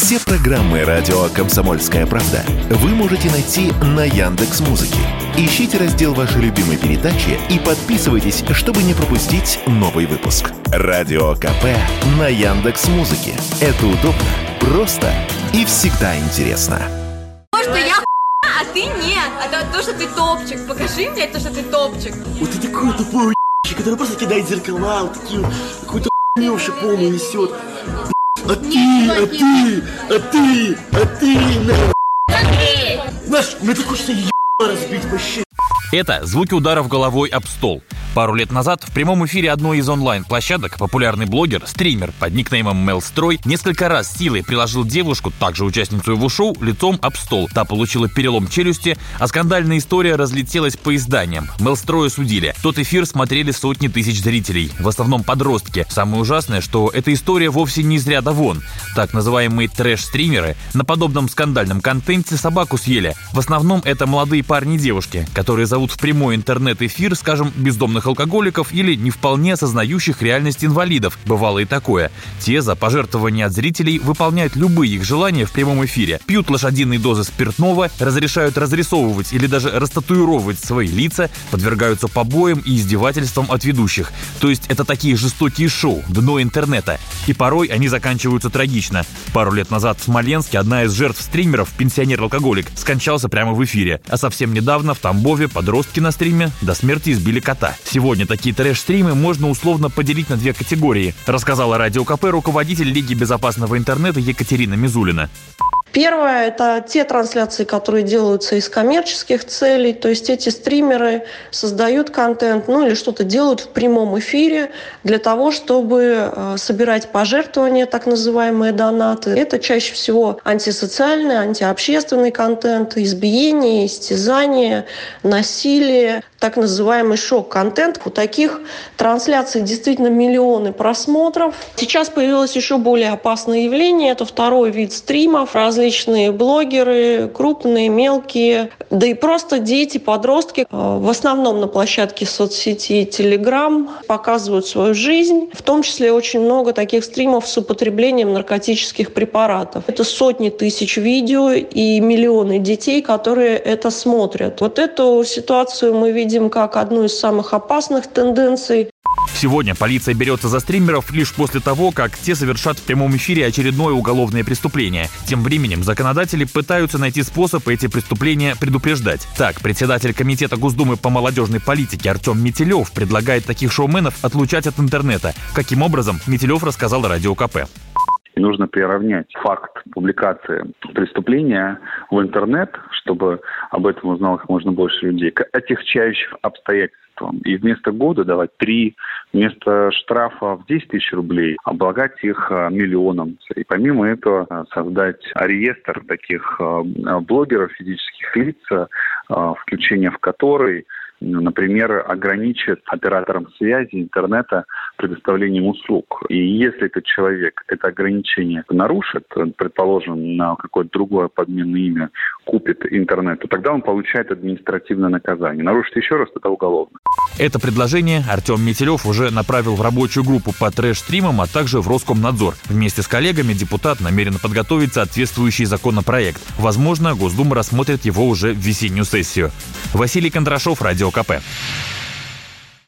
Все программы радио Комсомольская правда вы можете найти на Яндекс Музыке. Ищите раздел вашей любимой передачи и подписывайтесь, чтобы не пропустить новый выпуск. Радио КП на Яндекс Музыке. Это удобно, просто и всегда интересно. что я а ты нет. А то, то, что ты топчик. Покажи мне то, что ты топчик. Вот ты такой тупой который просто кидает зеркала, вот такие какую-то хуйню шипону несет. А ты, а ты, а ты, а ты, на. Знаешь, мне так хочется ебало разбить вообще. Это звуки ударов головой об стол. Пару лет назад в прямом эфире одной из онлайн-площадок популярный блогер, стример под никнеймом Мелстрой несколько раз силой приложил девушку, также участницу его шоу, лицом об стол. Та получила перелом челюсти, а скандальная история разлетелась по изданиям. Мелстроя судили. Тот эфир смотрели сотни тысяч зрителей, в основном подростки. Самое ужасное, что эта история вовсе не из ряда вон. Так называемые трэш-стримеры на подобном скандальном контенте собаку съели. В основном это молодые парни и девушки, которые зовут в прямой интернет-эфир, скажем, бездомных алкоголиков или не вполне осознающих реальность инвалидов. Бывало и такое. Те за пожертвования от зрителей выполняют любые их желания в прямом эфире. Пьют лошадиные дозы спиртного, разрешают разрисовывать или даже растатуировать свои лица, подвергаются побоям и издевательствам от ведущих. То есть это такие жестокие шоу, дно интернета. И порой они заканчиваются трагично. Пару лет назад в Смоленске одна из жертв стримеров, пенсионер-алкоголик, скончался прямо в эфире. А совсем недавно в Тамбове подростки на стриме до смерти избили кота. Сегодня такие трэш-стримы можно условно поделить на две категории, рассказала Радио КП руководитель Лиги безопасного интернета Екатерина Мизулина. Первое – это те трансляции, которые делаются из коммерческих целей, то есть эти стримеры создают контент, ну или что-то делают в прямом эфире для того, чтобы э, собирать пожертвования, так называемые донаты. Это чаще всего антисоциальный, антиобщественный контент, избиение, истязание, насилие, так называемый шок-контент. У таких трансляций действительно миллионы просмотров. Сейчас появилось еще более опасное явление. Это второй вид стримов. Различные блогеры, крупные, мелкие, да и просто дети, подростки, э, в основном на площадке соцсети Telegram, показывают свою жизнь. В том числе очень много таких стримов с употреблением наркотических препаратов. Это сотни тысяч видео и миллионы детей, которые это смотрят. Вот эту ситуацию мы видим как одну из самых опасных тенденций. Сегодня полиция берется за стримеров лишь после того, как те совершат в прямом эфире очередное уголовное преступление. Тем временем законодатели пытаются найти способ эти преступления предупреждать. Так, председатель Комитета Госдумы по молодежной политике Артем Метелев предлагает таких шоуменов отлучать от интернета. Каким образом, Метелев рассказал Радио КП. Нужно приравнять факт публикации преступления в интернет, чтобы об этом узнало как можно больше людей, к отягчающим обстоятельствам. И вместо года давать три, вместо штрафа в 10 тысяч рублей облагать их а, миллионом. И помимо этого а, создать реестр таких а, блогеров, физических лиц, включение в который например, ограничит операторам связи интернета предоставлением услуг. И если этот человек это ограничение нарушит, предположим, на какое-то другое подменное имя купит интернет, то тогда он получает административное наказание. Нарушит еще раз, это уголовно. Это предложение Артем Метелев уже направил в рабочую группу по трэш-стримам, а также в Роскомнадзор. Вместе с коллегами депутат намерен подготовить соответствующий законопроект. Возможно, Госдума рассмотрит его уже в весеннюю сессию. Василий Кондрашов, Радио КП.